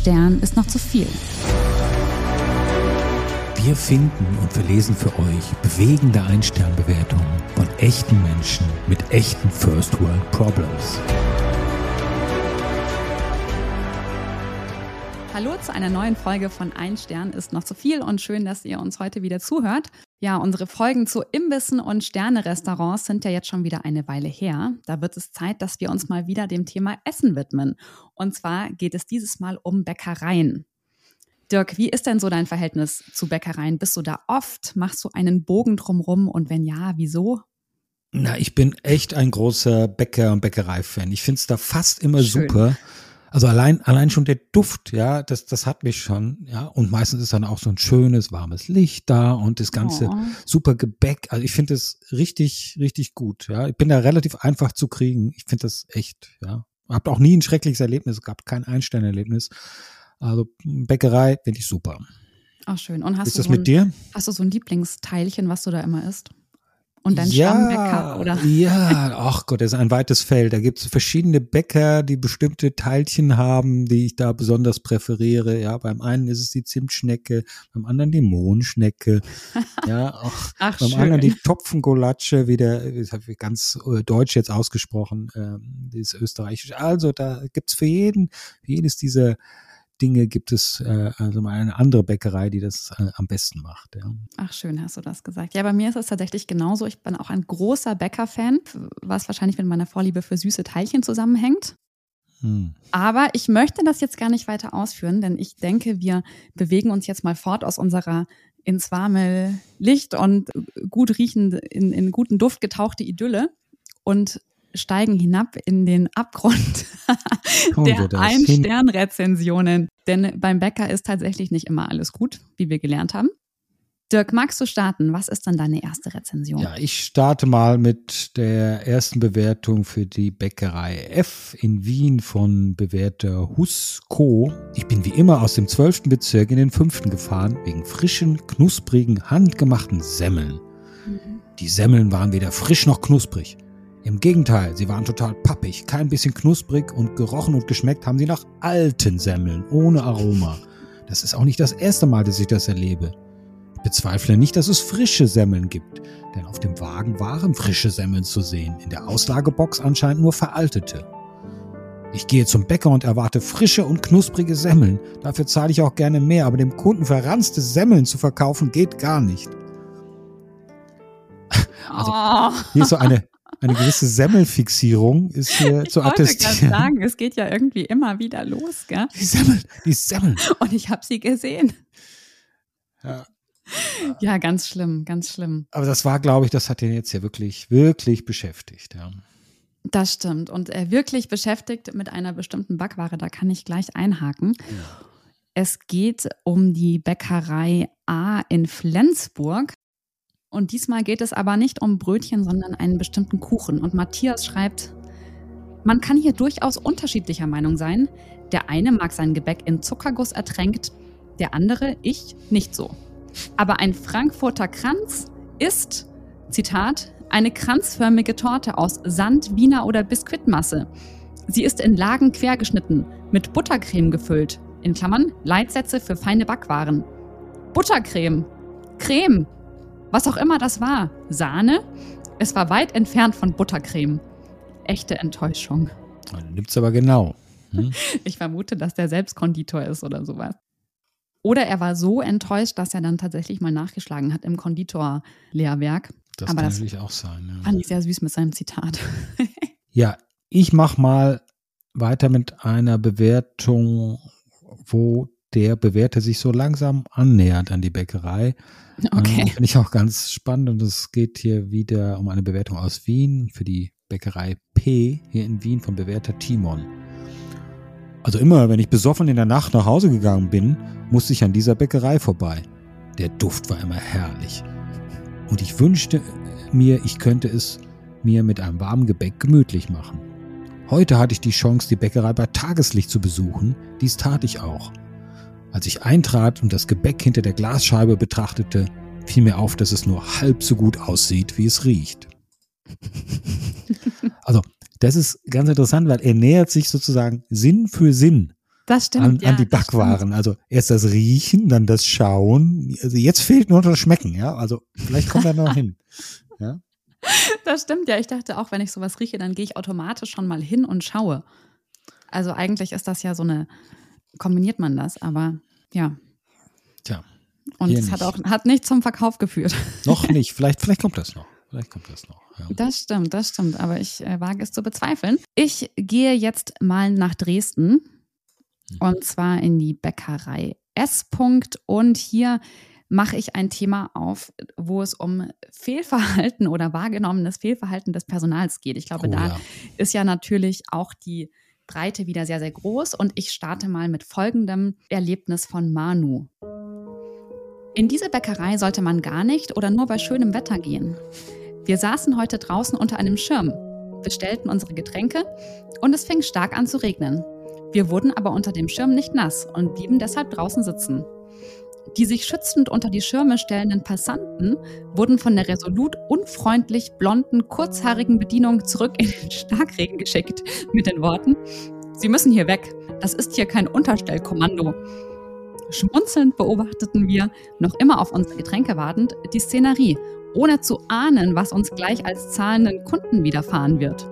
Stern ist noch zu viel. Wir finden und verlesen für euch bewegende Ein-Stern-Bewertungen von echten Menschen mit echten First World Problems. Hallo zu einer neuen Folge von Ein Stern ist noch zu viel und schön, dass ihr uns heute wieder zuhört. Ja, unsere Folgen zu Imbissen und Sterne-Restaurants sind ja jetzt schon wieder eine Weile her. Da wird es Zeit, dass wir uns mal wieder dem Thema Essen widmen. Und zwar geht es dieses Mal um Bäckereien. Dirk, wie ist denn so dein Verhältnis zu Bäckereien? Bist du da oft? Machst du einen Bogen drumrum? Und wenn ja, wieso? Na, ich bin echt ein großer Bäcker- und Bäckerei-Fan. Ich finde es da fast immer Schön. super also allein, allein schon der Duft, ja, das, das hat mich schon, ja. Und meistens ist dann auch so ein schönes, warmes Licht da und das ganze oh. super Gebäck. Also ich finde das richtig, richtig gut, ja. Ich bin da relativ einfach zu kriegen. Ich finde das echt, ja. Habt auch nie ein schreckliches Erlebnis, gab kein Einsteinerlebnis. Also Bäckerei finde ich super. Ach schön. Und hast ist du das so mit ein, dir? Hast du so ein Lieblingsteilchen, was du da immer isst? Und dann ja, Stammbäcker, oder? Ja, ach Gott, das ist ein weites Feld. Da gibt es verschiedene Bäcker, die bestimmte Teilchen haben, die ich da besonders präferiere. Ja, beim einen ist es die Zimtschnecke, beim anderen die Mohnschnecke. Ja, auch ach, beim schön. anderen die Topfengolatsche, wieder, das habe ich ganz äh, deutsch jetzt ausgesprochen, ähm, dieses österreichische. Also da gibt's für jeden, für jedes dieser Dinge gibt es äh, also mal eine andere Bäckerei, die das äh, am besten macht. Ja. Ach, schön hast du das gesagt. Ja, bei mir ist es tatsächlich genauso. Ich bin auch ein großer Bäcker-Fan, was wahrscheinlich mit meiner Vorliebe für süße Teilchen zusammenhängt. Hm. Aber ich möchte das jetzt gar nicht weiter ausführen, denn ich denke, wir bewegen uns jetzt mal fort aus unserer ins warme Licht und gut riechende, in, in guten Duft getauchte Idylle und steigen hinab in den Abgrund der Ein-Stern-Rezensionen. Denn beim Bäcker ist tatsächlich nicht immer alles gut, wie wir gelernt haben. Dirk, magst du starten? Was ist dann deine erste Rezension? Ja, ich starte mal mit der ersten Bewertung für die Bäckerei F in Wien von Bewerter Husko. Ich bin wie immer aus dem 12. Bezirk in den 5. gefahren, wegen frischen, knusprigen, handgemachten Semmeln. Mhm. Die Semmeln waren weder frisch noch knusprig. Im Gegenteil, sie waren total pappig, kein bisschen knusprig und gerochen und geschmeckt haben sie nach alten Semmeln ohne Aroma. Das ist auch nicht das erste Mal, dass ich das erlebe. Ich bezweifle nicht, dass es frische Semmeln gibt, denn auf dem Wagen waren frische Semmeln zu sehen, in der Auslagebox anscheinend nur veraltete. Ich gehe zum Bäcker und erwarte frische und knusprige Semmeln. Dafür zahle ich auch gerne mehr, aber dem Kunden verranzte Semmeln zu verkaufen geht gar nicht. Also, hier ist so eine eine gewisse Semmelfixierung ist hier zu attestieren. Ich wollte sagen, es geht ja irgendwie immer wieder los, gell? Die Semmeln, die Semmeln. Und ich habe sie gesehen. Ja. Ja, ganz schlimm, ganz schlimm. Aber das war, glaube ich, das hat ihn jetzt ja wirklich, wirklich beschäftigt, ja. Das stimmt. Und er wirklich beschäftigt mit einer bestimmten Backware, da kann ich gleich einhaken. Ja. Es geht um die Bäckerei A in Flensburg. Und diesmal geht es aber nicht um Brötchen, sondern einen bestimmten Kuchen. Und Matthias schreibt, man kann hier durchaus unterschiedlicher Meinung sein. Der eine mag sein Gebäck in Zuckerguss ertränkt, der andere, ich, nicht so. Aber ein Frankfurter Kranz ist, Zitat, eine kranzförmige Torte aus Sand, Wiener oder Biskuitmasse. Sie ist in Lagen quergeschnitten, mit Buttercreme gefüllt. In Klammern Leitsätze für feine Backwaren. Buttercreme. Creme was auch immer das war. Sahne? Es war weit entfernt von Buttercreme. Echte Enttäuschung. Nimmt's aber genau. Hm? Ich vermute, dass der selbst Konditor ist oder sowas. Oder er war so enttäuscht, dass er dann tatsächlich mal nachgeschlagen hat im Konditorlehrwerk. Das aber kann natürlich auch sein. Ja. Fand ich sehr süß mit seinem Zitat. ja, ich mach mal weiter mit einer Bewertung, wo der Bewerter sich so langsam annähert an die Bäckerei. Okay. Äh, Finde ich auch ganz spannend und es geht hier wieder um eine Bewertung aus Wien für die Bäckerei P hier in Wien vom Bewerter Timon. Also immer, wenn ich besoffen in der Nacht nach Hause gegangen bin, musste ich an dieser Bäckerei vorbei. Der Duft war immer herrlich. Und ich wünschte mir, ich könnte es mir mit einem warmen Gebäck gemütlich machen. Heute hatte ich die Chance, die Bäckerei bei Tageslicht zu besuchen. Dies tat ich auch. Als ich eintrat und das Gebäck hinter der Glasscheibe betrachtete, fiel mir auf, dass es nur halb so gut aussieht, wie es riecht. Also, das ist ganz interessant, weil er nähert sich sozusagen Sinn für Sinn Das stimmt. An, ja, an die Backwaren. Also erst das Riechen, dann das Schauen. Also jetzt fehlt nur das Schmecken, ja. Also vielleicht kommt er noch hin. Ja. Das stimmt, ja. Ich dachte auch, wenn ich sowas rieche, dann gehe ich automatisch schon mal hin und schaue. Also eigentlich ist das ja so eine, kombiniert man das, aber ja. Tja. Und es hat auch hat nicht zum Verkauf geführt. Noch nicht. Vielleicht, vielleicht kommt das noch. Vielleicht kommt das noch. Ja. Das stimmt, das stimmt, aber ich äh, wage es zu bezweifeln. Ich gehe jetzt mal nach Dresden und zwar in die Bäckerei S. -Punkt. Und hier mache ich ein Thema auf, wo es um Fehlverhalten oder wahrgenommenes Fehlverhalten des Personals geht. Ich glaube, Oh, da ja. ist ja natürlich auch die Breite wieder sehr, sehr groß. Und ich starte mal mit folgendem Erlebnis von Manu. In diese Bäckerei sollte man gar nicht oder nur bei schönem Wetter gehen. Wir saßen heute draußen unter einem Schirm, bestellten unsere Getränke und es fing stark an zu regnen. Wir wurden aber unter dem Schirm nicht nass und blieben deshalb draußen sitzen. Die sich schützend unter die Schirme stellenden Passanten wurden von der resolut unfreundlich blonden, kurzhaarigen Bedienung zurück in den Starkregen geschickt mit den Worten, Sie müssen hier weg, das ist hier kein Unterstellkommando. Schmunzelnd beobachteten wir, noch immer auf unsere Getränke wartend, die Szenerie, ohne zu ahnen, was uns gleich als zahlenden Kunden widerfahren wird.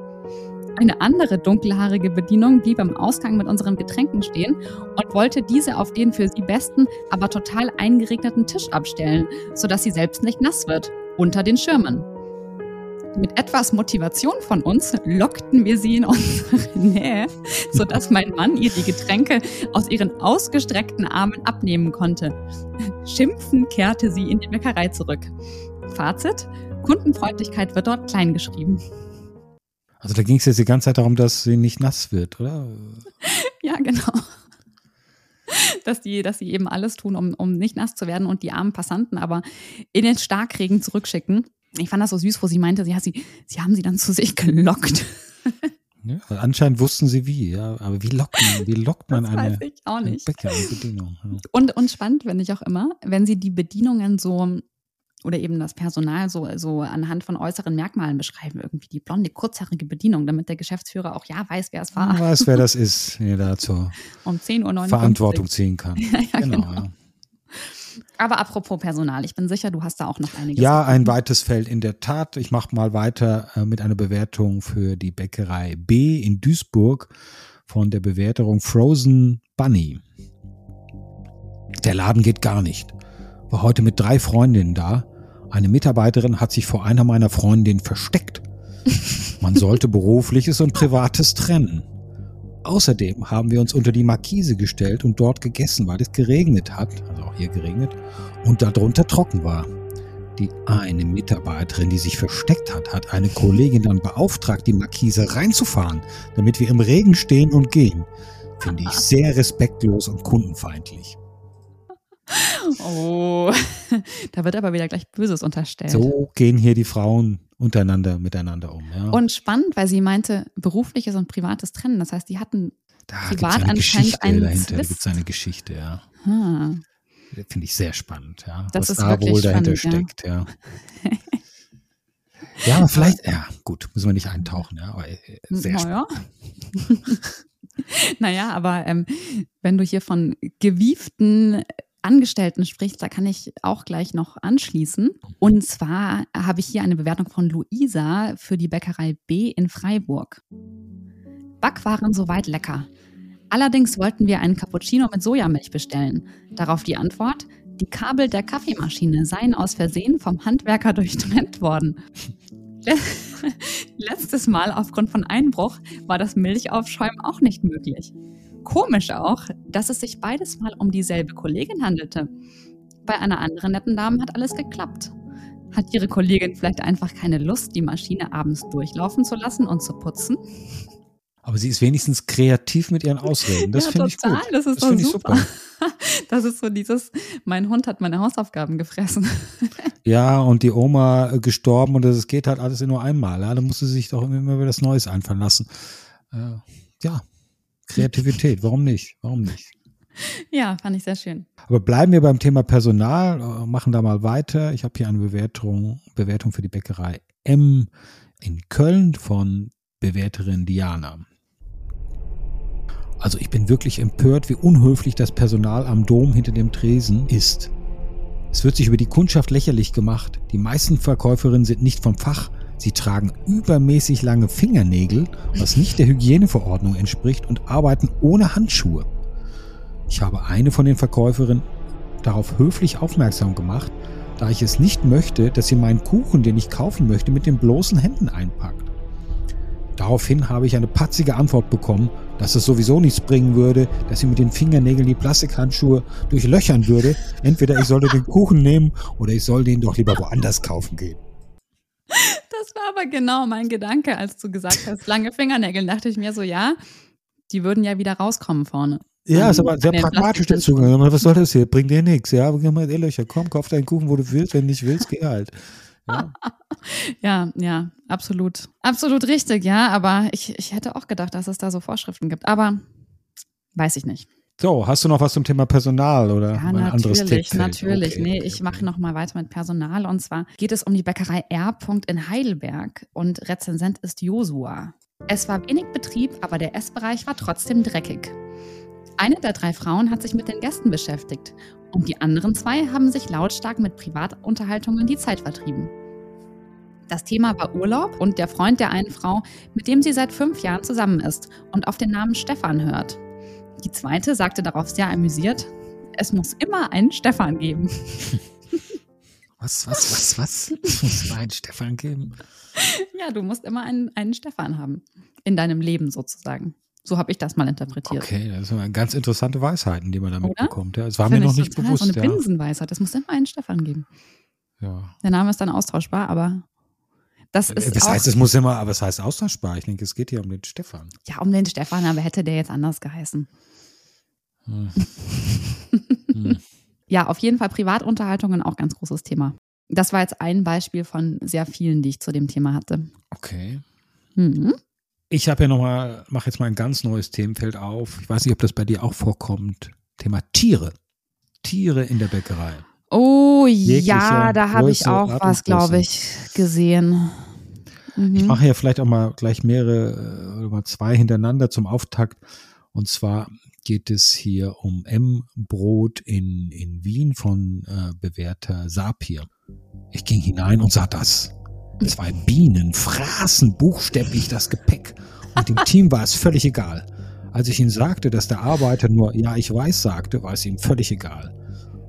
Eine andere dunkelhaarige Bedienung blieb am Ausgang mit unseren Getränken stehen und wollte diese auf den für sie besten, aber total eingeregneten Tisch abstellen, sodass sie selbst nicht nass wird, unter den Schirmen. Mit etwas Motivation von uns lockten wir sie in unsere Nähe, sodass mein Mann ihr die Getränke aus ihren ausgestreckten Armen abnehmen konnte. Schimpfend kehrte sie in die Bäckerei zurück. Fazit: Kundenfreundlichkeit wird dort klein geschrieben. Also da ging es jetzt die ganze Zeit darum, dass sie nicht nass wird, oder? Ja, genau. Dass die, dass sie eben alles tun, um, um nicht nass zu werden und die armen Passanten aber in den Starkregen zurückschicken. Ich fand das so süß, wo sie meinte, ja, sie, sie haben sie dann zu sich gelockt. Ja, weil anscheinend wussten sie wie, ja. Aber wie lockt man, wie lockt man Das eine, weiß ich auch eine nicht. Bäckerbedienung? Ja. Und, und spannend finde ich auch immer, wenn sie die Bedienungen so oder eben das Personal so, so anhand von äußeren Merkmalen beschreiben. Irgendwie die blonde, kurzhaarige Bedienung, damit der Geschäftsführer auch ja weiß, wer es war. Man weiß, wer das ist, der da zur Um 10.59 Uhr. Verantwortung ziehen kann. Ja, genau, genau. ja. Aber apropos Personal, ich bin sicher, du hast da auch noch einiges. Ja, ein weites Feld in der Tat. Ich mache mal weiter äh, mit einer Bewertung für die Bäckerei B in Duisburg von der Bewertung Frozen Bunny. Der Laden geht gar nicht. War heute mit drei Freundinnen da. Eine Mitarbeiterin hat sich vor einer meiner Freundinnen versteckt. Man sollte berufliches und privates trennen. Außerdem haben wir uns unter die Markise gestellt und dort gegessen, weil es geregnet hat, also auch hier geregnet, und darunter trocken war. Die eine Mitarbeiterin, die sich versteckt hat, hat eine Kollegin dann beauftragt, die Markise reinzufahren, damit wir im Regen stehen und gehen. Finde ich sehr respektlos und kundenfeindlich. Oh, da wird aber wieder gleich Böses unterstellt. So gehen hier die Frauen untereinander miteinander um. Ja. Und spannend, weil sie meinte, berufliches und privates trennen. Das heißt, die hatten. da privat eine anscheinend Geschichte einen dahinter. Da Zwist. gibt es eine Geschichte, ja. Hm, Finde ich sehr spannend, ja. Das was ist da wohl dahinter spannend, steckt, ja. Ja, aber vielleicht, ja, gut, müssen wir nicht eintauchen, ja, aber äh, sehr spannend. naja. naja, aber ähm, wenn du hier von gewieften Angestellten sprichst, da kann ich auch gleich noch anschließen. Und zwar habe ich hier eine Bewertung von Luisa für die Bäckerei B in Freiburg. Backwaren soweit lecker. Allerdings wollten wir einen Cappuccino mit Sojamilch bestellen. Darauf die Antwort, die Kabel der Kaffeemaschine seien aus Versehen vom Handwerker durchtrennt worden. Le- Letztes Mal aufgrund von Einbruch war das Milchaufschäumen auch nicht möglich. Komisch auch, dass es sich beides mal um dieselbe Kollegin handelte. Bei einer anderen netten Dame hat alles geklappt. Hat ihre Kollegin vielleicht einfach keine Lust, die Maschine abends durchlaufen zu lassen und zu putzen? Aber sie ist wenigstens kreativ mit ihren Ausreden. Das Ja, finde ich gut. Das ist das doch super. super. Das ist so dieses, mein Hund hat meine Hausaufgaben gefressen. Ja, und die Oma äh, gestorben und es geht halt alles in nur einmal. Ja, da musste sie sich doch immer wieder was Neues einfallen lassen. Äh, ja, Kreativität, warum nicht? Warum nicht? Ja, fand ich sehr schön. Aber bleiben wir beim Thema Personal, äh, machen da mal weiter. Ich habe hier eine Bewertung, Bewertung für die Bäckerei M in Köln von Bewerterin Diana. Also ich bin wirklich empört, wie unhöflich das Personal am Dom hinter dem Tresen ist. Es wird sich über die Kundschaft lächerlich gemacht. Die meisten Verkäuferinnen sind nicht vom Fach. Sie tragen übermäßig lange Fingernägel, was nicht der Hygieneverordnung entspricht, und arbeiten ohne Handschuhe. Ich habe eine von den Verkäuferinnen darauf höflich aufmerksam gemacht, da ich es nicht möchte, dass sie meinen Kuchen, den ich kaufen möchte, mit den bloßen Händen einpackt. Daraufhin habe ich eine patzige Antwort bekommen, dass es sowieso nichts bringen würde, dass sie mit den Fingernägeln die Plastikhandschuhe durchlöchern würde. Entweder ich sollte den Kuchen nehmen oder ich soll den doch lieber woanders kaufen gehen. War aber genau mein Gedanke, als du gesagt hast, lange Fingernägel. Dachte ich mir so, ja, die würden ja wieder rauskommen vorne. Ja, ist aber sehr pragmatisch dazu gegangen. Was soll das hier? Bringt dir nichts. Ja, geh mal Löcher. Komm, kauf deinen Kuchen, wo du willst. Wenn du nicht willst, geh halt. Ja. ja, ja, absolut. Absolut richtig, ja. Aber ich, ich hätte auch gedacht, dass es da so Vorschriften gibt. Aber weiß ich nicht. So, hast du noch was zum Thema Personal oder ja, ein natürlich, anderes Tipp? Natürlich, okay, nee, okay, ich mache noch mal weiter mit Personal und zwar geht es um die Bäckerei R. in Heidelberg und Rezensent ist Josua. Es war wenig Betrieb, aber der Essbereich war trotzdem dreckig. Eine der drei Frauen hat sich mit den Gästen beschäftigt und die anderen zwei haben sich lautstark mit Privatunterhaltungen die Zeit vertrieben. Das Thema war Urlaub und der Freund der einen Frau, mit dem sie seit fünf Jahren zusammen ist und auf den Namen Stefan hört. Die zweite sagte darauf sehr amüsiert, es muss immer einen Stefan geben. Was, was, was, was? Es muss einen Stefan geben? Ja, du musst immer einen, einen Stefan haben. In deinem Leben sozusagen. So habe ich das mal interpretiert. Okay, das sind ganz interessante Weisheiten, die man damit Oder? bekommt. Ja, es war Find mir noch nicht bewusst. So eine ja. Binsenweisheit. Es muss immer einen Stefan geben. Ja. Der Name ist dann austauschbar, aber das ist. Das heißt, es muss immer, aber es heißt austauschbar. Ich denke, es geht hier um den Stefan. Ja, um den Stefan, aber hätte der jetzt anders geheißen. Hm. hm. Ja, auf jeden Fall Privatunterhaltungen auch ganz großes Thema. Das war jetzt ein Beispiel von sehr vielen, die ich zu dem Thema hatte. Okay. Mhm. Ich habe ja nochmal, mache jetzt mal ein ganz neues Themenfeld auf. Ich weiß nicht, ob das bei dir auch vorkommt. Thema Tiere. Tiere in der Bäckerei. Oh ja, da habe ich auch was, glaube ich, gesehen. Mhm. Ich mache ja vielleicht auch mal gleich mehrere äh, oder mal zwei hintereinander zum Auftakt. Und zwar geht es hier um M-Brot in, in Wien von äh, bewährter Sapir. Ich ging hinein und sah das. Zwei Bienen fraßen buchstäblich das Gepäck und dem Team war es völlig egal. Als ich ihnen sagte, dass der Arbeiter nur Ja, ich weiß sagte, war es ihm völlig egal.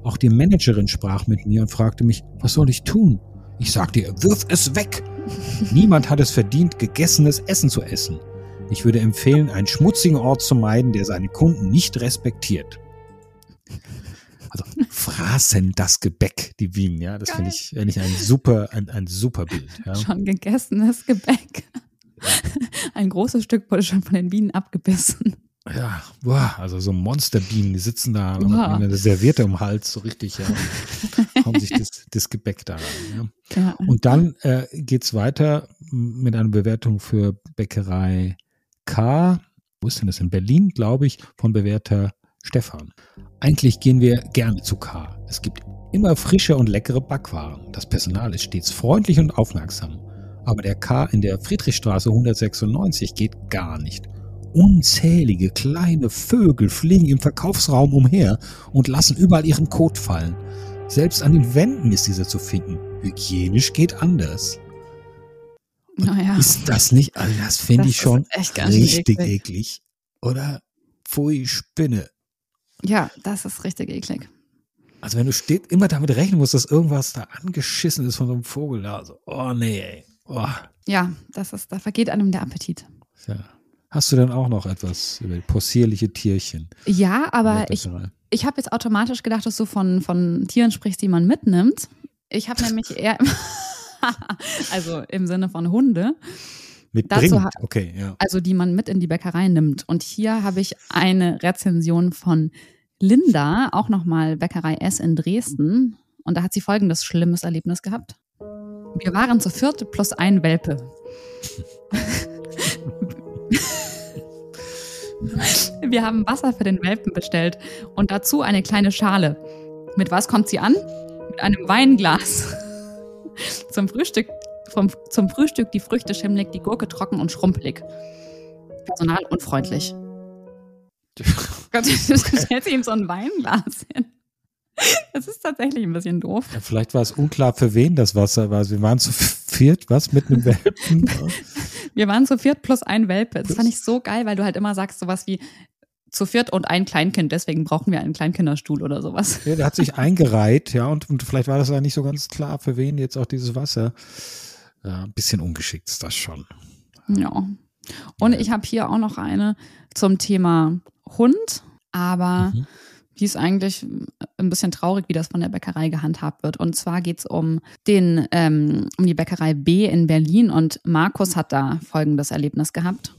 Auch die Managerin sprach mit mir und fragte mich, was soll ich tun? Ich sagte ihr, wirf es weg. Niemand hat es verdient, gegessenes Essen zu essen. Ich würde empfehlen, einen schmutzigen Ort zu meiden, der seine Kunden nicht respektiert. Also fraßen das Gebäck, die Bienen, ja. Das finde ich, find ich ein super, ein, ein super Bild. Ja. Schon gegessenes Gebäck. Ein großes Stück wurde schon von den Bienen abgebissen. Ja, boah, also so Monsterbienen, die sitzen da wow. mit einer Serviette im Hals, so richtig, ja. hauen sich das, das Gebäck da rein. Ja. ja. Und dann äh, es weiter mit einer Bewertung für Bäckerei K. Wo ist denn das? In Berlin, glaube ich, von bewährter Stefan. Eigentlich gehen wir gerne zu K. Es gibt immer frische und leckere Backwaren. Das Personal ist stets freundlich und aufmerksam. Aber der K in der Friedrichstraße 196 geht gar nicht. Unzählige kleine Vögel fliegen im Verkaufsraum umher und lassen überall ihren Kot fallen. Selbst an den Wänden ist dieser zu finden. Hygienisch geht anders. Naja. Ist das nicht, also das finde ich schon richtig eklig. eklig. Oder? Pfui, Spinne. Ja, das ist richtig eklig. Also wenn du steht, immer damit rechnen musst, dass irgendwas da angeschissen ist von so einem Vogel da. Also, oh nee, ey. Oh. Ja, das ist, da vergeht einem der Appetit. Ja. Hast du dann auch noch etwas über possierliche Tierchen? Ja, aber ich, ich habe jetzt automatisch gedacht, dass du von, von Tieren sprichst, die man mitnimmt. Ich habe nämlich eher, also im Sinne von Hunde. Mitbringt, okay, ja. Also die man mit in die Bäckerei nimmt. Und hier habe ich eine Rezension von Linda, auch nochmal Bäckerei S in Dresden. Und da hat sie folgendes schlimmes Erlebnis gehabt. Wir waren zu viert plus ein Welpe. Wir haben Wasser für den Welpen bestellt und dazu eine kleine Schale. Mit was kommt sie an? Mit einem Weinglas. Zum Frühstück, vom, zum Frühstück die Früchte schimmelig, die Gurke trocken und schrumpelig. Personal unfreundlich. Gott, du stellst ihm so ein Weinglas hin. Das ist tatsächlich ein bisschen doof. Ja, vielleicht war es unklar, für wen das Wasser war. Wir waren zu viert, was, mit einem Welpen? Wir waren zu viert plus ein Welpe. Das fand ich so geil, weil du halt immer sagst sowas wie zu viert und ein Kleinkind, deswegen brauchen wir einen Kleinkinderstuhl oder sowas. Ja, der hat sich eingereiht, ja, und, und vielleicht war das ja nicht so ganz klar, für wen jetzt auch dieses Wasser. Ja, ein bisschen ungeschickt ist das schon. Ja. Und ich habe hier auch noch eine zum Thema Hund, aber mhm. die ist eigentlich ein bisschen traurig, wie das von der Bäckerei gehandhabt wird. Und zwar geht es um den, ähm, um die Bäckerei B in Berlin und Markus hat da folgendes Erlebnis gehabt.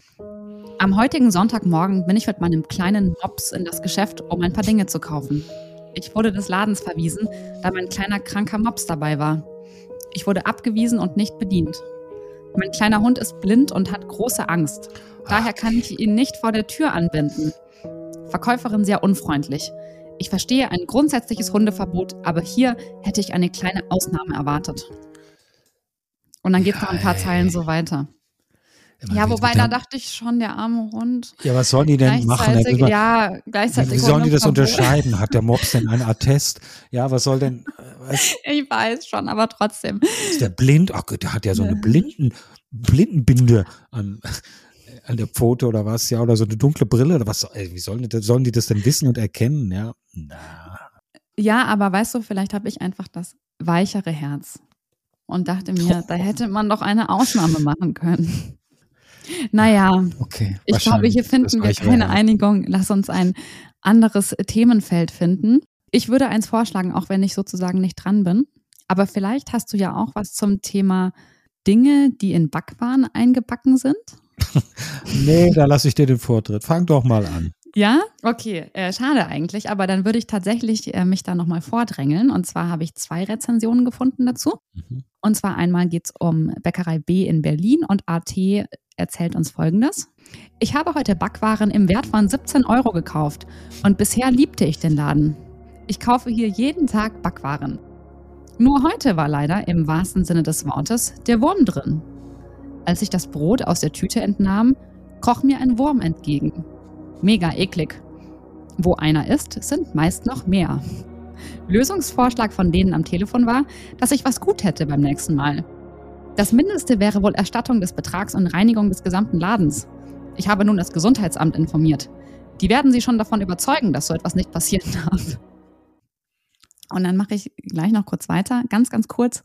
Am heutigen Sonntagmorgen bin ich mit meinem kleinen Mops in das Geschäft, um ein paar Dinge zu kaufen. Ich wurde des Ladens verwiesen, da mein kleiner kranker Mops dabei war. Ich wurde abgewiesen und nicht bedient. Mein kleiner Hund ist blind und hat große Angst. Daher kann ich ihn nicht vor der Tür anbinden. Verkäuferin sehr unfreundlich. Ich verstehe ein grundsätzliches Hundeverbot, aber hier hätte ich eine kleine Ausnahme erwartet. Und dann geht es noch ein paar Zeilen so weiter. Ja, wobei da dachte ich schon, der arme Hund. Ja, was sollen die denn machen? Ja, ja, gleichzeitig. Wie sollen die das unterscheiden? Hat der Mops denn einen Attest? Ja, was soll denn? Äh, was? Ich weiß schon, aber trotzdem. Ist der blind? Ach Gott, der hat ja so eine blinden, Blindenbinde an, an der Pfote oder was? Ja, oder so eine dunkle Brille oder was? Wie sollen die, sollen die das denn wissen und erkennen? Ja, na. Ja, aber weißt du, vielleicht habe ich einfach das weichere Herz und dachte mir, da hätte man doch eine Ausnahme machen können. Naja, okay, ich glaube, hier finden wir keine Einigung. Lass uns ein anderes Themenfeld finden. Ich würde eins vorschlagen, auch wenn ich sozusagen nicht dran bin. Aber vielleicht hast du ja auch was zum Thema Dinge, die in Backwaren eingebacken sind. nee, da lasse ich dir den Vortritt. Fang doch mal an. Ja, okay, äh, schade eigentlich, aber dann würde ich tatsächlich äh, mich da nochmal vordrängeln. Und zwar habe ich zwei Rezensionen gefunden dazu. Mhm. Und zwar einmal geht es um Bäckerei B in Berlin und AT erzählt uns Folgendes. Ich habe heute Backwaren im Wert von 17 Euro gekauft und bisher liebte ich den Laden. Ich kaufe hier jeden Tag Backwaren. Nur heute war leider im wahrsten Sinne des Wortes der Wurm drin. Als ich das Brot aus der Tüte entnahm, kroch mir ein Wurm entgegen. Mega eklig. Wo einer ist, sind meist noch mehr. Lösungsvorschlag von denen am Telefon war, dass ich was gut hätte beim nächsten Mal. Das Mindeste wäre wohl Erstattung des Betrags und Reinigung des gesamten Ladens. Ich habe nun das Gesundheitsamt informiert. Die werden Sie schon davon überzeugen, dass so etwas nicht passieren darf. Und dann mache ich gleich noch kurz weiter, ganz, ganz kurz,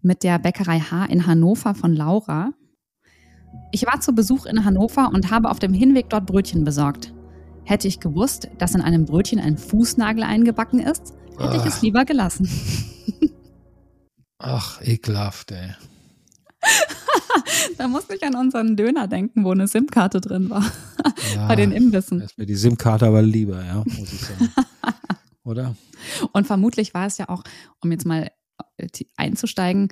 mit der Bäckerei H in Hannover von Laura. Ich war zu Besuch in Hannover und habe auf dem Hinweg dort Brötchen besorgt. Hätte ich gewusst, dass in einem Brötchen ein Fußnagel eingebacken ist, hätte ich es lieber gelassen. Ach, ekelhaft, ey. da musste ich an unseren Döner denken, wo eine SIM-Karte drin war. Ja, Bei den Imbissen. ist mir die SIM-Karte aber lieber, ja, muss ich sagen. Oder? Und vermutlich war es ja auch, um jetzt mal äh, einzusteigen,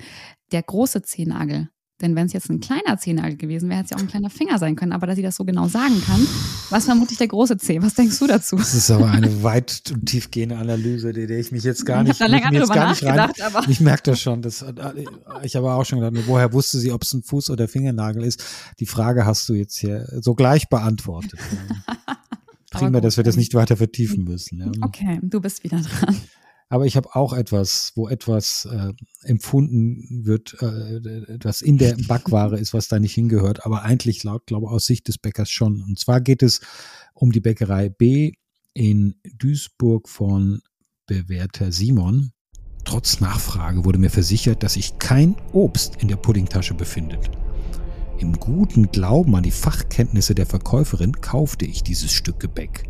der große Zehennagel. Denn wenn es jetzt ein kleiner Zehennagel gewesen wäre, hätte es ja auch ein kleiner Finger sein können. Aber dass sie das so genau sagen kann, was vermutlich der große Zeh? Was denkst du dazu? Das ist aber eine weit und tiefgehende Analyse, die, der ich mich jetzt gar nicht, ich jetzt gar nicht rein. Aber ich merke das schon. Das, ich habe auch schon gedacht, woher wusste sie, ob es ein Fuß oder Fingernagel ist? Die Frage hast du jetzt hier so gleich beantwortet. Prima, dass wir das nicht weiter vertiefen müssen. Ja. Okay, du bist wieder dran. Aber ich habe auch etwas, wo etwas äh, empfunden wird, äh, etwas in der Backware ist, was da nicht hingehört, aber eigentlich laut, glaube aus Sicht des Bäckers schon. Und zwar geht es um die Bäckerei B in Duisburg von Bewerter Simon. Trotz Nachfrage wurde mir versichert, dass sich kein Obst in der Puddingtasche befindet. Im guten Glauben an die Fachkenntnisse der Verkäuferin kaufte ich dieses Stück Gebäck.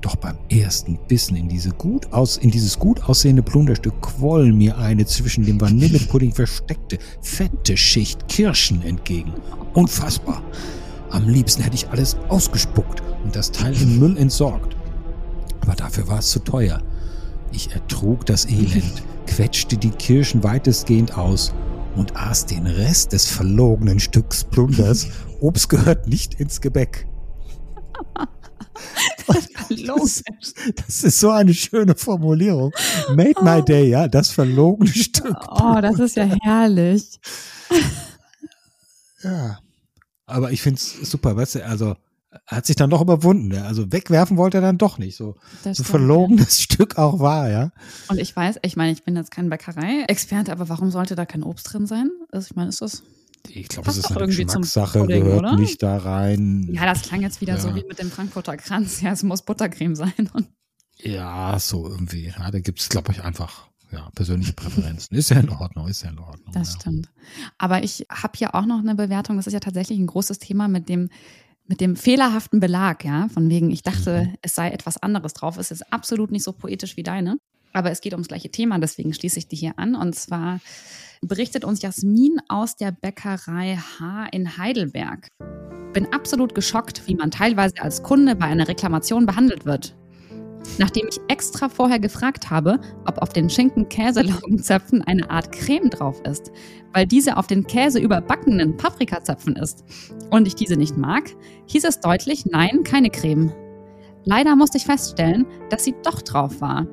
Doch beim ersten Bissen in, diese gut aus, in dieses gut aussehende Plunderstück quoll mir eine zwischen dem Vanillepudding versteckte, fette Schicht Kirschen entgegen. Unfassbar. Am liebsten hätte ich alles ausgespuckt und das Teil im Müll entsorgt. Aber dafür war es zu teuer. Ich ertrug das Elend, quetschte die Kirschen weitestgehend aus und aß den Rest des verlogenen Stücks Plunders. Obst gehört nicht ins Gebäck. Das, das, ist so eine schöne Formulierung. Made my day, ja, das verlogene Stück. Oh, das ist ja herrlich. Ja. Aber ich finde es super, weißt du, also hat sich dann doch überwunden. Ja. Also wegwerfen wollte er dann doch nicht. So, so stimmt, verlogen ja. das Stück auch war, ja. Und ich weiß, ich meine, ich bin jetzt kein Bäckerei-Experte, aber warum sollte da kein Obst drin sein? Also ich meine, ist das. Ich glaube, es ist eine Geschmackssache, Pudding, gehört oder? nicht da rein. Ja, das klang jetzt wieder so Ja. wie mit dem Frankfurter Kranz. Ja, es muss Buttercreme sein. Ja, so irgendwie. Ja, da gibt es, glaube ich, einfach ja, persönliche Präferenzen. Ist ja in Ordnung, ist ja in Ordnung. das ja. stimmt. Aber ich habe hier auch noch eine Bewertung. Das ist ja tatsächlich ein großes Thema mit dem mit dem fehlerhaften Belag, ja, von wegen, ich dachte, Mhm. es sei etwas anderes drauf. Es ist absolut nicht so poetisch wie deine, aber es geht ums gleiche Thema, deswegen schließe ich die hier an. Und zwar berichtet uns Jasmin aus der Bäckerei H in Heidelberg. Bin absolut geschockt, wie man teilweise als Kunde bei einer Reklamation behandelt wird. Nachdem ich extra vorher gefragt habe, ob auf den Schinken-Käselaugenzöpfen eine Art Creme drauf ist, weil diese auf den Käse überbackenen Paprikazöpfen ist und ich diese nicht mag, hieß es deutlich, nein, keine Creme. Leider musste ich feststellen, dass sie doch drauf war.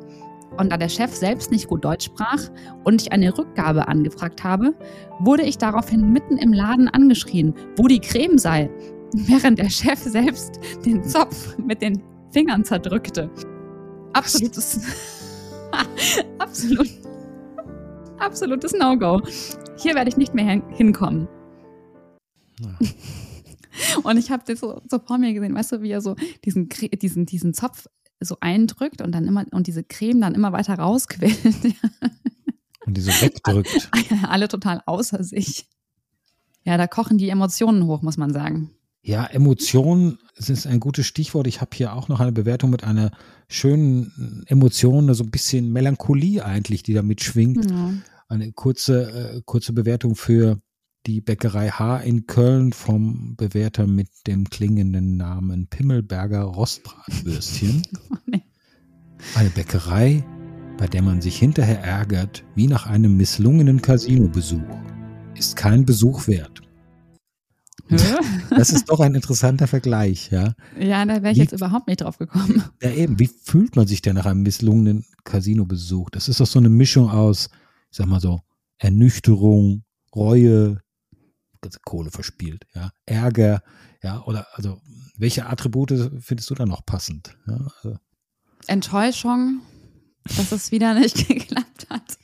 Und da der Chef selbst nicht gut Deutsch sprach und ich eine Rückgabe angefragt habe, wurde ich daraufhin mitten im Laden angeschrien, wo die Creme sei, während der Chef selbst den Zopf mit den Fingern zerdrückte. Absolutes, absolut, absolutes No-Go. Hier werde ich nicht mehr hin hinkommen. Ja. Und ich habe das so, so vor mir gesehen, weißt du, wie er so diesen, diesen, diesen Zopf so eindrückt und dann immer und diese Creme dann immer weiter rausquillt. Und die so wegdrückt. Alle total außer sich. Ja, da kochen die Emotionen hoch, muss man sagen. Ja, Emotion das ist ein gutes Stichwort. Ich habe hier auch noch eine Bewertung mit einer schönen Emotion, so ein bisschen Melancholie eigentlich, die da mitschwingt. Ja. Eine kurze, äh, kurze Bewertung für die Bäckerei H in Köln vom Bewerter mit dem klingenden Namen Pimmelberger Rostbratwürstchen. nee. Eine Bäckerei, bei der man sich hinterher ärgert, wie nach einem misslungenen Casino-Besuch. Ist kein Besuch wert. Das ist doch ein interessanter Vergleich, ja. Ja, da wäre ich Wie- jetzt überhaupt nicht drauf gekommen. Ja, eben, wie fühlt man sich denn nach einem misslungenen Casino-Besuch? Das ist doch so eine Mischung aus, ich sag mal so, Ernüchterung, Reue, ganze Kohle verspielt, ja, Ärger, ja, oder also welche Attribute findest du da noch passend? Ja, also, Enttäuschung, dass es wieder nicht geklappt hat.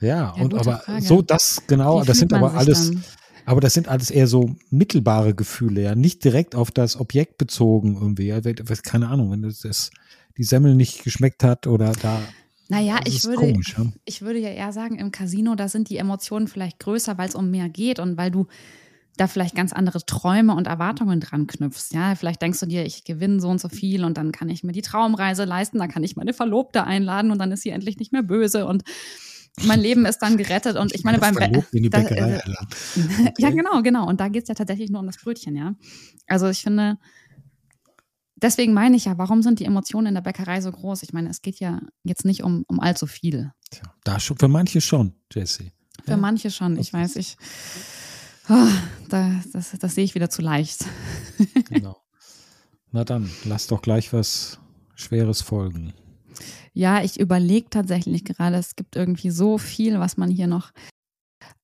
ja, Ja, und aber Frage. so das genau, Wie das sind aber alles, dann? aber das sind alles eher so mittelbare Gefühle, ja, nicht direkt auf das Objekt bezogen irgendwie, ja, keine Ahnung, wenn das, das die Semmel nicht geschmeckt hat oder da, Naja, das ich würde, komisch, ja. ich würde ja eher sagen, im Casino, da sind die Emotionen vielleicht größer, weil es um mehr geht und weil du da vielleicht ganz andere Träume und Erwartungen dran knüpfst. Ja, vielleicht denkst du dir, ich gewinne so und so viel und dann kann ich mir die Traumreise leisten, dann kann ich meine Verlobte einladen und dann ist sie endlich nicht mehr böse und mein Leben ist dann gerettet. Und ich meine, beim Verlobt in die da- Bäckerei äh, einladen. Ja, Okay. genau, genau. Und da geht es ja tatsächlich nur um das Brötchen, ja. Also ich finde, deswegen meine ich ja, warum sind die Emotionen in der Bäckerei so groß? Ich meine, es geht ja jetzt nicht um, um allzu viel. Tja, da schon, für manche schon, Jesse. Für Ja. manche schon. Ich weiß, ich. Ah, da, das, das sehe ich wieder zu leicht. Genau. Na dann, lass doch gleich was Schweres folgen. Ja, ich überlege tatsächlich gerade, es gibt irgendwie so viel, was man hier noch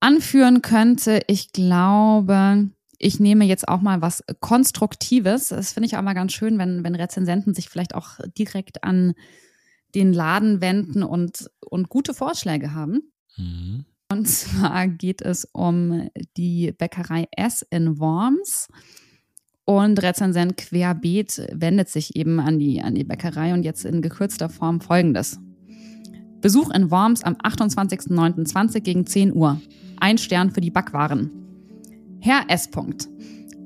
anführen könnte. Ich glaube, ich nehme jetzt auch mal was Konstruktives. Das finde ich auch mal ganz schön, wenn, wenn Rezensenten sich vielleicht auch direkt an den Laden wenden und, und gute Vorschläge haben. Mhm. Und zwar geht es um die Bäckerei S in Worms. Und Rezensent Querbeet wendet sich eben an die, an die Bäckerei und jetzt in gekürzter Form folgendes. Besuch in Worms am 28.09.20 gegen 10 Uhr. Ein Stern für die Backwaren. Herr S. Punkt.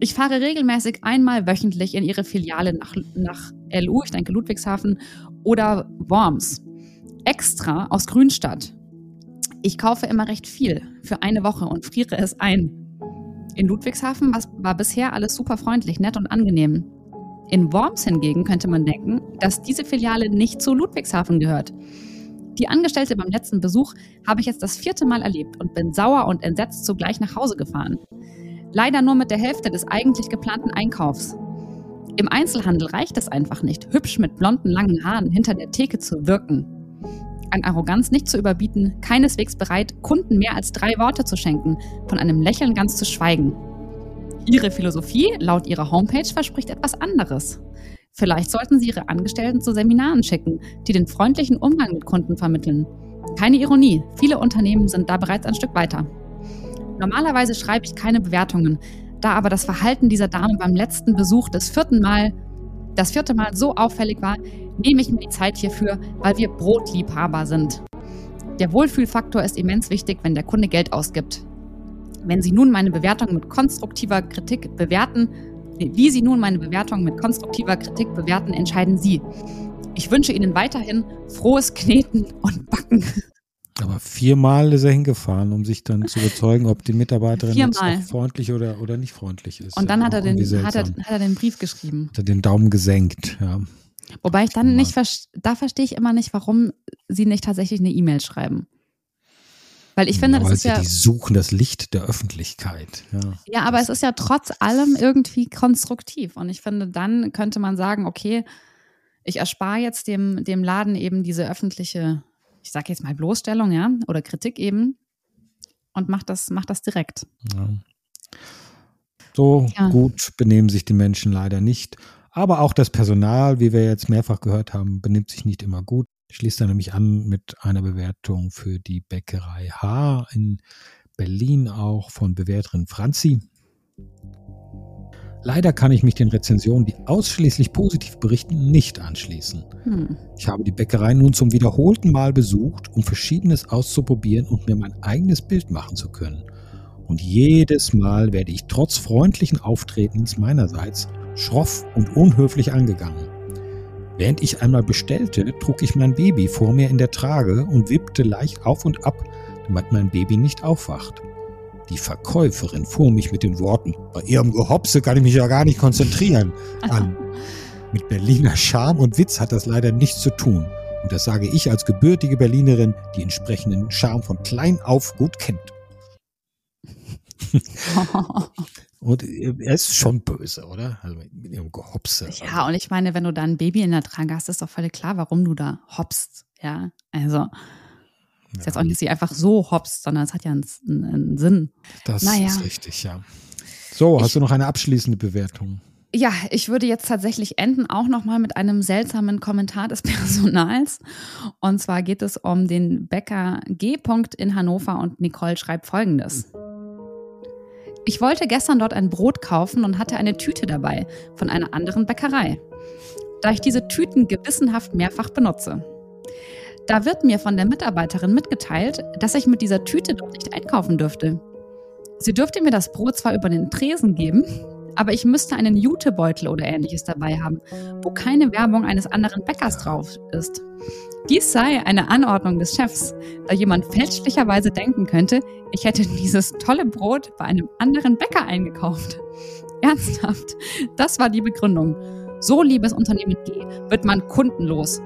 Ich fahre regelmäßig einmal wöchentlich in Ihre Filiale nach, nach LU, ich denke Ludwigshafen, oder Worms. Extra aus Grünstadt. Ich kaufe immer recht viel für eine Woche und friere es ein. In Ludwigshafen war bisher alles super freundlich, nett und angenehm. In Worms hingegen könnte man denken, dass diese Filiale nicht zu Ludwigshafen gehört. Die Angestellte beim letzten Besuch habe ich jetzt das vierte Mal erlebt und bin sauer und entsetzt zugleich nach Hause gefahren. Leider nur mit der Hälfte des eigentlich geplanten Einkaufs. Im Einzelhandel reicht es einfach nicht, hübsch mit blonden langen Haaren hinter der Theke zu wirken. An Arroganz nicht zu überbieten, keineswegs bereit, Kunden mehr als drei Worte zu schenken, von einem Lächeln ganz zu schweigen. Ihre Philosophie laut Ihrer Homepage verspricht etwas anderes. Vielleicht sollten Sie Ihre Angestellten zu Seminaren schicken, die den freundlichen Umgang mit Kunden vermitteln. Keine Ironie, viele Unternehmen sind da bereits ein Stück weiter. Normalerweise schreibe ich keine Bewertungen, da aber das Verhalten dieser Dame beim letzten Besuch des vierten Mal, das vierte Mal so auffällig war, nehme ich mir die Zeit hierfür, weil wir Brotliebhaber sind. Der Wohlfühlfaktor ist immens wichtig, wenn der Kunde Geld ausgibt. Wenn Sie nun meine Bewertung mit konstruktiver Kritik bewerten, wie Sie nun meine Bewertung mit konstruktiver Kritik bewerten, entscheiden Sie. Ich wünsche Ihnen weiterhin frohes Kneten und Backen. Aber viermal ist er hingefahren, um sich dann zu überzeugen, ob die Mitarbeiterin jetzt Viermal. auch freundlich oder, oder nicht freundlich ist. Und dann Ja, hat er, den, hat, er, hat er den Brief geschrieben. Hat er den Daumen gesenkt, ja. Wobei ich dann nicht, da verstehe ich immer nicht, warum sie nicht tatsächlich eine E-Mail schreiben. Weil ich finde, ja, das weil ist sie ja, die suchen das Licht der Öffentlichkeit. Ja. ja, aber es ist ja trotz allem irgendwie konstruktiv. Und ich finde, dann könnte man sagen, okay, ich erspare jetzt dem, dem Laden eben diese öffentliche, ich sage jetzt mal Bloßstellung, ja, oder Kritik eben und mach das, mach das direkt. Ja. So Ja. gut benehmen sich die Menschen leider nicht. Aber auch das Personal, wie wir jetzt mehrfach gehört haben, benimmt sich nicht immer gut. Schließt dann nämlich an mit einer Bewertung für die Bäckerei H in Berlin auch von Bewerterin Franzi. Leider kann ich mich den Rezensionen, die ausschließlich positiv berichten, nicht anschließen. Hm. Ich habe die Bäckerei nun zum wiederholten Mal besucht, um Verschiedenes auszuprobieren und mir mein eigenes Bild machen zu können. Und jedes Mal werde ich trotz freundlichen Auftretens meinerseits schroff und unhöflich angegangen. Während ich einmal bestellte, trug ich mein Baby vor mir in der Trage und wippte leicht auf und ab, damit mein Baby nicht aufwacht. Die Verkäuferin fuhr mich mit den Worten, bei ihrem Gehopse kann ich mich ja gar nicht konzentrieren, an. Mit Berliner Charme und Witz hat das leider nichts zu tun. Und das sage ich als gebürtige Berlinerin, die entsprechenden Charme von klein auf gut kennt. Und er ist schon böse, oder? Also mit ihrem Gehopse. ja, und ich meine, wenn du da ein Baby in der Trage hast, ist doch völlig klar, warum du da hoppst. Ja, also ist jetzt auch nicht, dass sie einfach so hoppst, sondern es hat ja einen, einen Sinn. Das Naja. ist richtig, ja. So, hast Ich- du noch eine abschließende Bewertung? Ja, ich würde jetzt tatsächlich enden, auch nochmal mit einem seltsamen Kommentar des Personals. Und zwar geht es um den Bäcker G. in Hannover und Nicole schreibt folgendes. Ich wollte gestern dort ein Brot kaufen und hatte eine Tüte dabei von einer anderen Bäckerei. Da ich diese Tüten gewissenhaft mehrfach benutze. Da wird mir von der Mitarbeiterin mitgeteilt, dass ich mit dieser Tüte dort nicht einkaufen dürfte. Sie dürfte mir das Brot zwar über den Tresen geben, aber ich müsste einen Jutebeutel oder ähnliches dabei haben, wo keine Werbung eines anderen Bäckers drauf ist. Dies sei eine Anordnung des Chefs, da jemand fälschlicherweise denken könnte, ich hätte dieses tolle Brot bei einem anderen Bäcker eingekauft. Ernsthaft, das war die Begründung. So, liebes Unternehmen G, wird man kundenlos.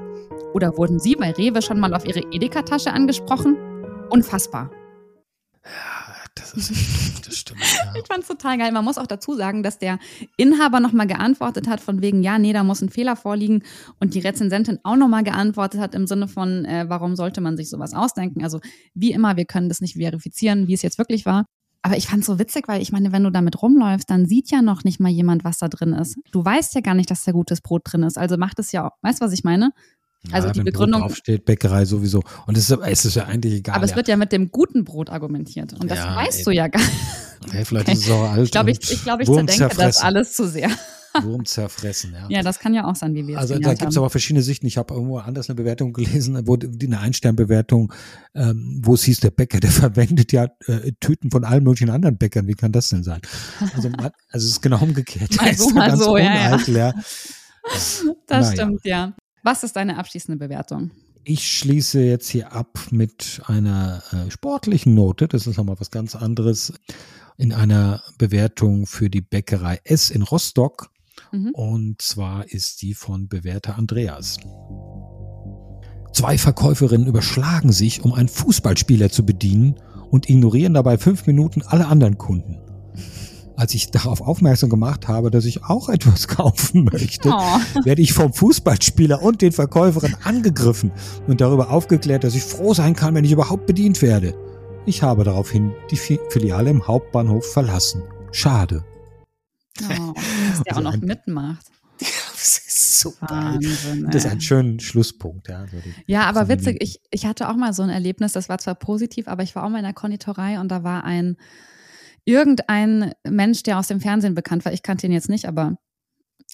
Oder wurden Sie bei Rewe schon mal auf Ihre Edeka-Tasche angesprochen? Unfassbar. Ja, das ist das stimmt. Ja. Ich fand's total geil. Man muss auch dazu sagen, dass der Inhaber nochmal geantwortet hat, von wegen, ja, nee, da muss ein Fehler vorliegen. Und die Rezensentin auch nochmal geantwortet hat im Sinne von, äh, warum sollte man sich sowas ausdenken? Also, wie immer, wir können das nicht verifizieren, wie es jetzt wirklich war. Aber ich fand's so witzig, weil ich meine, wenn du damit rumläufst, dann sieht ja noch nicht mal jemand, was da drin ist. Du weißt ja gar nicht, dass da gutes Brot drin ist. Also macht es ja auch. Weißt du, was ich meine? Also ja, die wenn Begründung- Brot draufsteht, Bäckerei sowieso. Und es ist, es ist ja eigentlich egal. Aber es ja. wird ja mit dem guten Brot argumentiert. Und das Ja, weißt ey. du ja gar nicht. Hey, vielleicht ist es auch alt. Ich glaube, ich, ich, glaub, ich zerdenke das alles zu sehr. Wurm zerfressen, ja. Ja, das kann ja auch sein, wie wir es Also da gibt es aber verschiedene Sichten. Ich habe irgendwo anders eine Bewertung gelesen, wo eine Einsternbewertung, ähm, wo es hieß, der Bäcker, der verwendet ja äh, Tüten von allen möglichen anderen Bäckern. Wie kann das denn sein? Also, man, also es ist genau umgekehrt. Mal so, mal so, ja, ja. Das Naja. stimmt, ja. Was ist deine abschließende Bewertung? Ich schließe jetzt hier ab mit einer äh, sportlichen Note. Das ist nochmal was ganz anderes. In einer Bewertung für die Bäckerei S in Rostock. Mhm. Und zwar ist die von Bewerter Andreas. Zwei Verkäuferinnen überschlagen sich, um einen Fußballspieler zu bedienen und ignorieren dabei fünf Minuten alle anderen Kunden. Als ich darauf aufmerksam gemacht habe, dass ich auch etwas kaufen möchte, Oh. werde ich vom Fußballspieler und den Verkäuferin angegriffen und darüber aufgeklärt, dass ich froh sein kann, wenn ich überhaupt bedient werde. Ich habe daraufhin die Fi- Filiale im Hauptbahnhof verlassen. Schade. Oh, dass der auch noch mitmacht. das ist so Wahnsinn, Das ist ein schöner Schlusspunkt, ja. So ja, aber witzig, ich, ich hatte auch mal so ein Erlebnis, das war zwar positiv, aber ich war auch mal in der Konditorei und da war ein irgendein Mensch, der aus dem Fernsehen bekannt war. Ich kannte ihn jetzt nicht, aber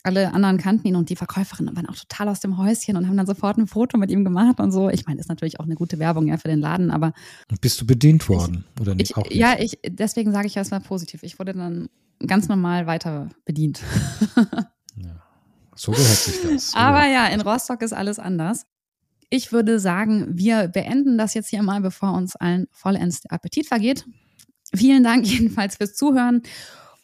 alle anderen kannten ihn und die Verkäuferinnen waren auch total aus dem Häuschen und haben dann sofort ein Foto mit ihm gemacht und so. Ich meine, ist natürlich auch eine gute Werbung ja für den Laden, aber. Bist du bedient worden ich, oder nicht? Ich, nicht? Ja, ich, deswegen sage ich ja, es war positiv. Ich wurde dann ganz normal weiter bedient. ja, so gehört sich das. aber ja, in Rostock ist alles anders. Ich würde sagen, wir beenden das jetzt hier mal, bevor uns allen vollends der Appetit vergeht. Vielen Dank jedenfalls fürs Zuhören.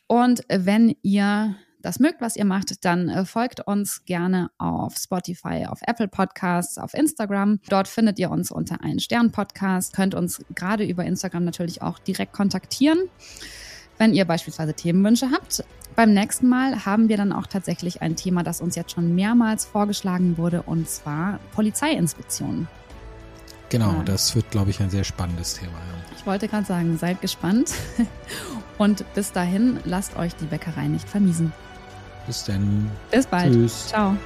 Und wenn ihr das mögt, was ihr macht, dann äh, folgt uns gerne auf Spotify, auf Apple Podcasts, auf Instagram. Dort findet ihr uns unter einen Stern Podcast. Könnt uns gerade über Instagram natürlich auch direkt kontaktieren, wenn ihr beispielsweise Themenwünsche habt. Beim nächsten Mal haben wir dann auch tatsächlich ein Thema, das uns jetzt schon mehrmals vorgeschlagen wurde, und zwar Polizeiinspektionen. Genau, ja. das wird, glaube ich, ein sehr spannendes Thema. Ja. Ich wollte gerade sagen, seid gespannt. Und bis dahin, lasst euch die Bäckerei nicht vermiesen. Bis dann. Bis bald. Tschüss. Ciao.